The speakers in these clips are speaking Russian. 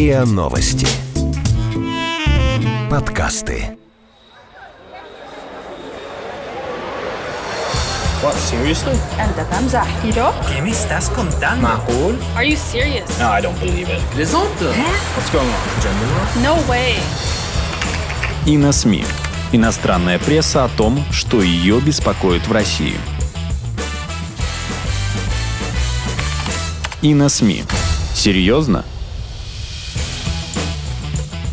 РИА Новости. Подкасты. What, seriously? أنت تمزح ¿Yo? ¿Qué me estás contando? معقول? Are you serious? No, I don't believe it. Plaisante What's going on? Gender war? No way. И на СМИ. Иностранная пресса о том, что ее беспокоит в России. И на СМИ. Серьезно?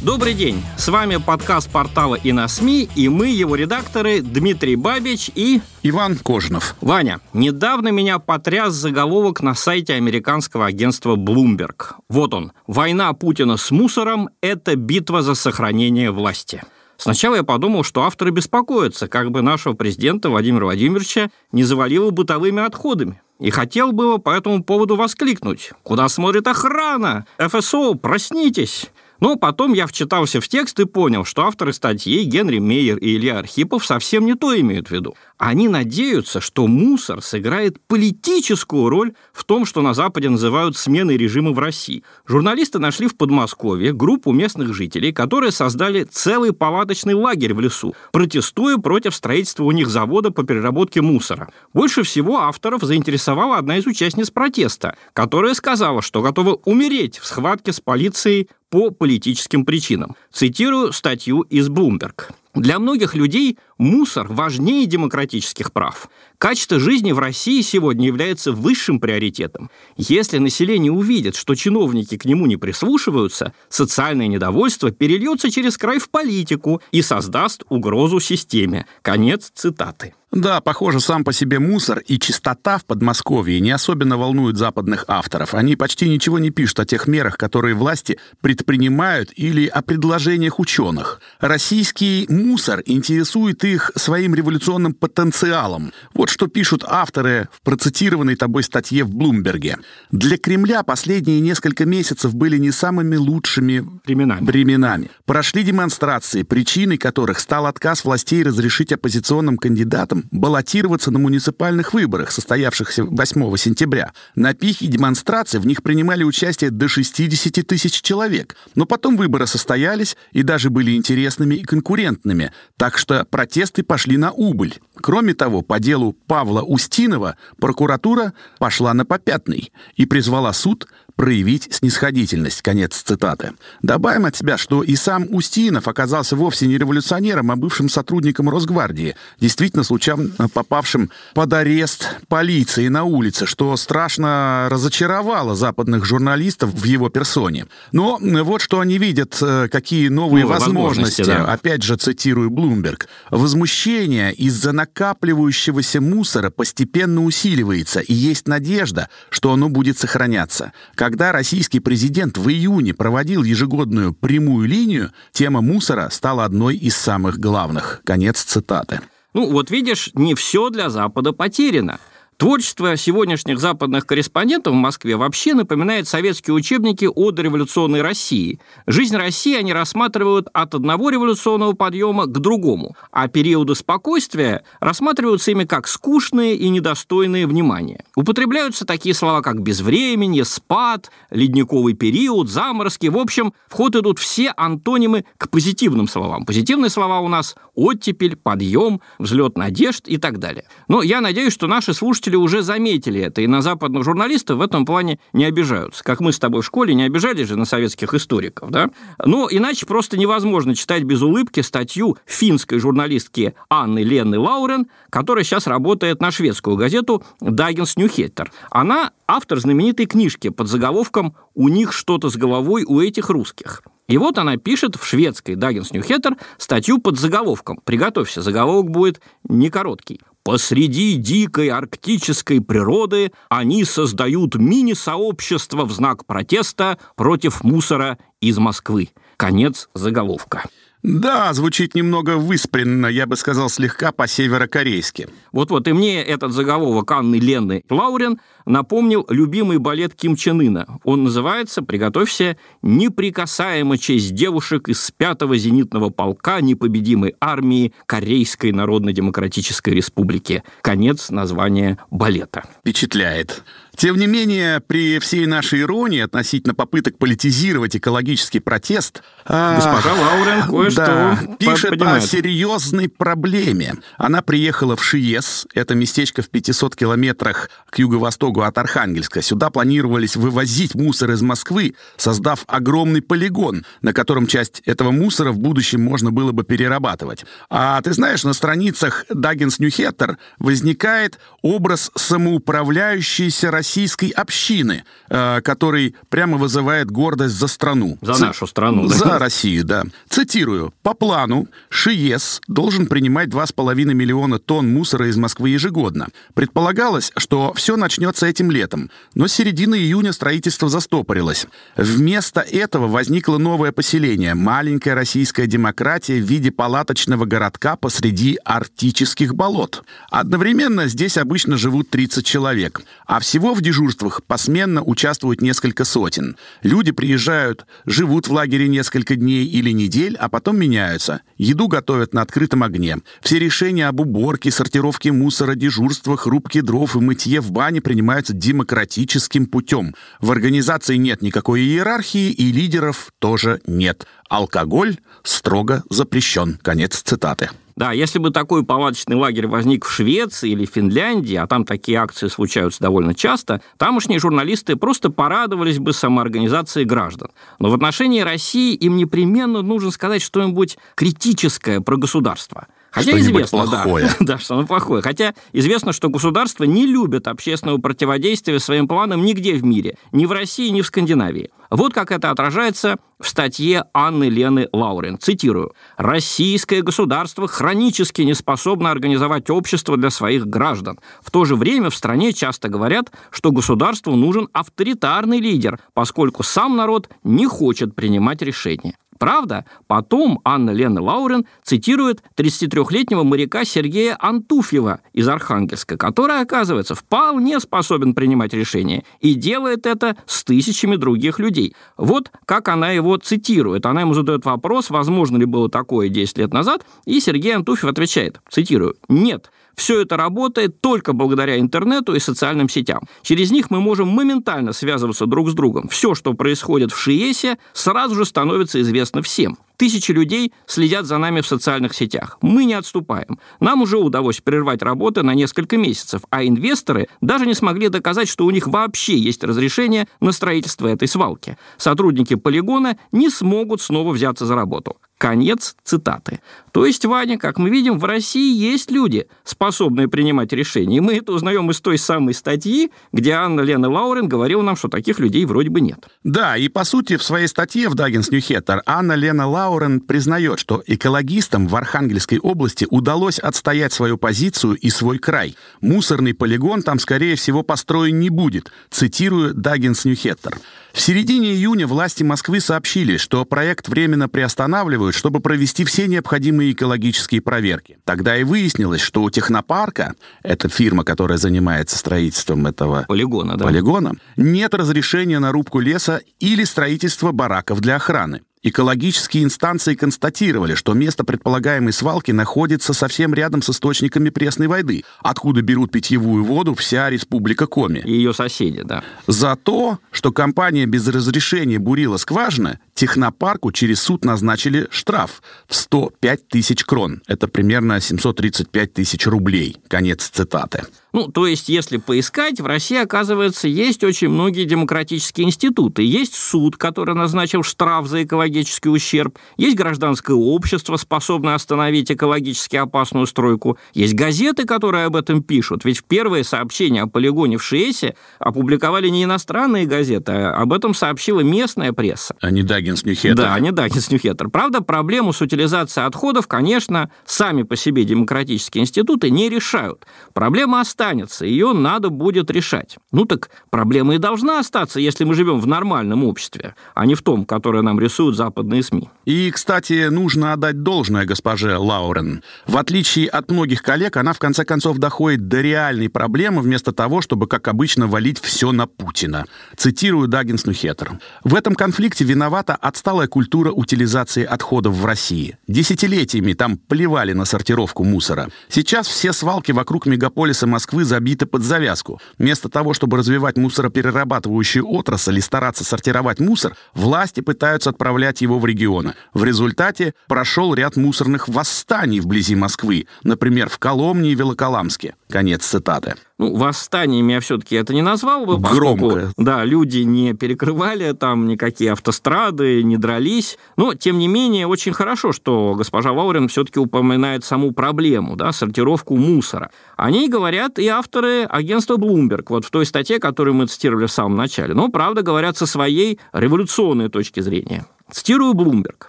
Добрый день! С вами подкаст портала и на СМИ, и мы, его редакторы Дмитрий Бабич и... Иван Кожинов. Ваня, недавно меня потряс заголовок на сайте американского агентства Bloomberg. Вот он. «Война Путина с мусором – это битва за сохранение власти». Сначала я подумал, что авторы беспокоятся, как бы нашего президента Владимира Владимировича не завалило бытовыми отходами. И хотел было по этому поводу воскликнуть. «Куда смотрит охрана? ФСО, проснитесь!» Но потом я вчитался в текст и понял, что авторы статьи Генри Мейер и Илья Архипов совсем не то имеют в виду. Они надеются, что мусор сыграет политическую роль в том, что на Западе называют сменой режима в России. Журналисты нашли в Подмосковье группу местных жителей, которые создали целый палаточный лагерь в лесу, протестуя против строительства у них завода по переработке мусора. Больше всего авторов заинтересовала одна из участниц протеста, которая сказала, что готова умереть в схватке с полицией по политическим причинам. Цитирую статью из Bloomberg. Для многих людей мусор важнее демократических прав. Качество жизни в России сегодня является высшим приоритетом. Если население увидит, что чиновники к нему не прислушиваются, социальное недовольство перельется через край в политику и создаст угрозу системе. Конец цитаты. Да, похоже, сам по себе мусор и чистота в Подмосковье не особенно волнуют западных авторов. Они почти ничего не пишут о тех мерах, которые власти предпринимают или о предложениях ученых. Российский мусор интересует их своим революционным потенциалом. Вот что пишут авторы в процитированной тобой статье в Блумберге. Для Кремля последние несколько месяцев были не самыми лучшими Временами. временами. Прошли демонстрации, причиной которых стал отказ властей разрешить оппозиционным кандидатам баллотироваться на муниципальных выборах, состоявшихся 8 сентября. На пике демонстраций в них принимали участие до 60 тысяч человек. Но потом выборы состоялись и даже были интересными и конкурентными, так что протесты пошли на убыль. Кроме того, по делу Павла Устинова прокуратура пошла на попятный и призвала суд проявить снисходительность. Конец цитаты. Добавим от себя, что и сам Устинов оказался вовсе не революционером, а бывшим сотрудником Росгвардии, действительно случайно попавшим под арест полиции на улице, что страшно разочаровало западных журналистов в его персоне. Но вот что они видят, э, какие новые Новые возможности. возможности, да. Опять же, цитирую Bloomberg. Возмущение из-за накапливающегося мусора постепенно усиливается, и есть надежда, что оно будет сохраняться. Когда российский президент в июне проводил ежегодную прямую линию, тема мусора стала одной из самых главных. Конец цитаты. Ну, вот видишь, не все для Запада потеряно. Творчество сегодняшних западных корреспондентов в Москве вообще напоминает советские учебники о дореволюционной России. Жизнь России они рассматривают от одного революционного подъема к другому, а периоды спокойствия рассматриваются ими как скучные и недостойные внимания. Употребляются такие слова, как безвременье, спад, ледниковый период, заморозки. В общем, в ход идут все антонимы к позитивным словам. Позитивные слова у нас оттепель, подъем, взлет надежд и так далее. Но я надеюсь, что наши слушатели уже заметили это, и на западных журналистов в этом плане не обижаются. Как мы с тобой в школе не обижались же на советских историков, да? Но иначе просто невозможно читать без улыбки статью финской журналистки Анны Лены Лаурен, которая сейчас работает на шведскую газету «Даггинс Ньюхеттер». Она автор знаменитой книжки под заголовком «У них что-то с головой у этих русских». И вот она пишет в шведской Даггинс Ньюхеттер статью под заголовком. Приготовься, заголовок будет не короткий. Посреди дикой арктической природы они создают мини-сообщество в знак протеста против мусора из Москвы. Конец заголовка. Да, звучит немного выспренно, я бы сказал, слегка по-северокорейски. Вот-вот, и мне этот заголовок Анны Лены Лаурен напомнил любимый балет Ким Чен Ына. Он называется, приготовься, «Неприкасаема честь девушек из пятого зенитного полка непобедимой армии Корейской Народно-Демократической Республики». Конец названия балета. Впечатляет. Тем не менее, при всей нашей иронии относительно попыток политизировать экологический протест... Госпожа Лаурен кое-что да, пишет о понимает. серьезной проблеме. Она приехала в Шиес, это местечко в 500 километрах к юго-востоку от Архангельска. Сюда планировались вывозить мусор из Москвы, создав огромный полигон, на котором часть этого мусора в будущем можно было бы перерабатывать. А ты знаешь, на страницах Даггинс Ньюхеттер возникает образ самоуправляющейся российской общины, э, который прямо вызывает гордость за страну. За Ц- нашу страну, да. За Россию, да. Цитирую. По плану ШИЕС должен принимать 2,5 миллиона тонн мусора из Москвы ежегодно. Предполагалось, что все начнется этим летом, но с середины июня строительство застопорилось. Вместо этого возникло новое поселение, маленькая российская демократия в виде палаточного городка посреди арктических болот. Одновременно здесь обычно живут 30 человек, а всего в дежурствах посменно участвуют несколько сотен. Люди приезжают, живут в лагере несколько дней или недель, а потом меняются. Еду готовят на открытом огне. Все решения об уборке, сортировке мусора, дежурствах, рубке дров и мытье в бане принимаются демократическим путем. В организации нет никакой иерархии и лидеров тоже нет. Алкоголь строго запрещен. Конец цитаты. Да, если бы такой палаточный лагерь возник в Швеции или Финляндии, а там такие акции случаются довольно часто, тамошние журналисты просто порадовались бы самоорганизации граждан. Но в отношении России им непременно нужно сказать что-нибудь критическое про государство. Хотя Что-нибудь известно, да, плохое. да, что оно плохое. Хотя известно, что государства не любят общественного противодействия своим планам нигде в мире, ни в России, ни в Скандинавии. Вот как это отражается в статье Анны Лены Лаурен. Цитирую. «Российское государство хронически не способно организовать общество для своих граждан. В то же время в стране часто говорят, что государству нужен авторитарный лидер, поскольку сам народ не хочет принимать решения. Правда, потом Анна Лена Лаурен цитирует 33-летнего моряка Сергея Антуфьева из Архангельска, который, оказывается, вполне способен принимать решения и делает это с тысячами других людей. Вот как она его цитирует. Она ему задает вопрос, возможно ли было такое 10 лет назад, и Сергей Антуфьев отвечает, цитирую, «Нет, все это работает только благодаря интернету и социальным сетям. Через них мы можем моментально связываться друг с другом. Все, что происходит в Шиесе, сразу же становится известно всем. Тысячи людей следят за нами в социальных сетях. Мы не отступаем. Нам уже удалось прервать работы на несколько месяцев, а инвесторы даже не смогли доказать, что у них вообще есть разрешение на строительство этой свалки. Сотрудники полигона не смогут снова взяться за работу. Конец цитаты. То есть, Ваня, как мы видим, в России есть люди, способные принимать решения. И мы это узнаем из той самой статьи, где Анна Лена Лаурен говорила нам, что таких людей вроде бы нет. Да, и по сути в своей статье в Даггинс Ньюхеттер Анна Лена Лаурен признает, что экологистам в Архангельской области удалось отстоять свою позицию и свой край. Мусорный полигон там, скорее всего, построен не будет. Цитирую Даггинс Ньюхеттер. В середине июня власти Москвы сообщили, что проект временно приостанавливают, чтобы провести все необходимые экологические проверки. Тогда и выяснилось, что у технопарка, это фирма, которая занимается строительством этого Полигона, да. полигона, нет разрешения на рубку леса или строительство бараков для охраны. Экологические инстанции констатировали, что место предполагаемой свалки находится совсем рядом с источниками пресной воды, откуда берут питьевую воду вся республика Коми. И ее соседи, да. За то, что компания без разрешения бурила скважины, технопарку через суд назначили штраф в 105 тысяч крон. Это примерно 735 тысяч рублей. Конец цитаты. Ну, то есть, если поискать, в России, оказывается, есть очень многие демократические институты. Есть суд, который назначил штраф за экологический ущерб. Есть гражданское общество, способное остановить экологически опасную стройку. Есть газеты, которые об этом пишут. Ведь первые сообщения о полигоне в Шиесе опубликовали не иностранные газеты, а об этом сообщила местная пресса. А не Даггинс Ньюхеттер. Да, не Даггинс Ньюхеттер. Правда, проблему с утилизацией отходов, конечно, сами по себе демократические институты не решают. Проблема останется, ее надо будет решать. Ну так проблема и должна остаться, если мы живем в нормальном обществе, а не в том, которое нам рисуют западные СМИ. И, кстати, нужно отдать должное госпоже Лаурен. В отличие от многих коллег, она в конце концов доходит до реальной проблемы, вместо того, чтобы, как обычно, валить все на Путина. Цитирую Даггинс Нухеттер. В этом конфликте виновата отсталая культура утилизации отходов в России. Десятилетиями там плевали на сортировку мусора. Сейчас все свалки вокруг мегаполиса Москвы забиты под завязку. Вместо того, чтобы развивать мусороперерабатывающую отрасль и стараться сортировать мусор, власти пытаются отправлять его в регионы. В результате прошел ряд мусорных восстаний вблизи Москвы, например, в Коломне и Велоколамске. Конец цитаты. Ну, восстаниями я все-таки это не назвал бы. Громко. Да, люди не перекрывали там никакие автострады, не дрались. Но, тем не менее, очень хорошо, что госпожа Ваурин все-таки упоминает саму проблему, да, сортировку мусора. О ней говорят и авторы агентства Bloomberg, вот в той статье, которую мы цитировали в самом начале. Но, правда, говорят со своей революционной точки зрения. Цитирую Bloomberg.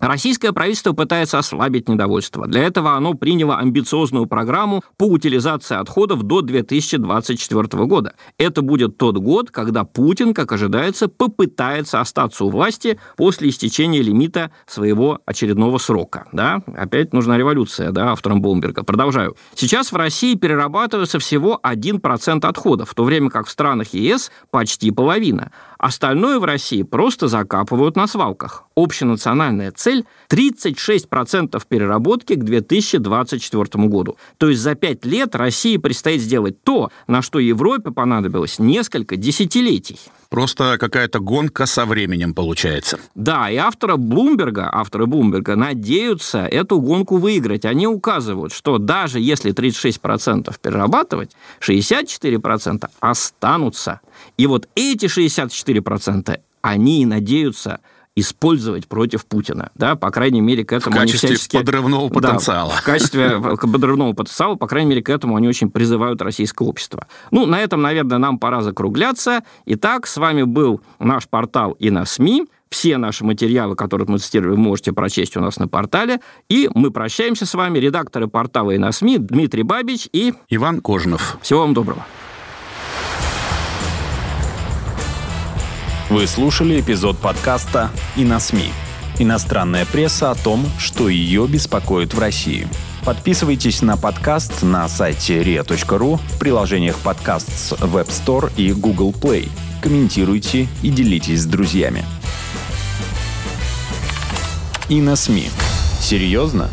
Российское правительство пытается ослабить недовольство. Для этого оно приняло амбициозную программу по утилизации отходов до 2024 года. Это будет тот год, когда Путин, как ожидается, попытается остаться у власти после истечения лимита своего очередного срока. Да? Опять нужна революция, да, автором Блумберга. Продолжаю. Сейчас в России перерабатывается всего 1% отходов, в то время как в странах ЕС почти половина. Остальное в России просто закапывают на свалках. Общенациональная цель – 36% переработки к 2024 году. То есть за 5 лет России предстоит сделать то, на что Европе понадобилось несколько десятилетий. Просто какая-то гонка со временем получается. Да, и авторы Блумберга, авторы Блумберга надеются эту гонку выиграть. Они указывают, что даже если 36% перерабатывать, 64% останутся. И вот эти 64% они надеются использовать против Путина. Да, по крайней мере, к этому в качестве они всячески... подрывного потенциала. Да, в качестве подрывного потенциала, по крайней мере, к этому они очень призывают российское общество. Ну, на этом, наверное, нам пора закругляться. Итак, с вами был наш портал и на СМИ. Все наши материалы, которые мы цитировали, вы можете прочесть у нас на портале. И мы прощаемся с вами, редакторы портала и на СМИ Дмитрий Бабич и... Иван Кожинов. Всего вам доброго. Вы слушали эпизод подкаста «И на СМИ». Иностранная пресса о том, что ее беспокоит в России. Подписывайтесь на подкаст на сайте ria.ru в приложениях подкаст с Web Store и Google Play. Комментируйте и делитесь с друзьями. И на СМИ. Серьезно?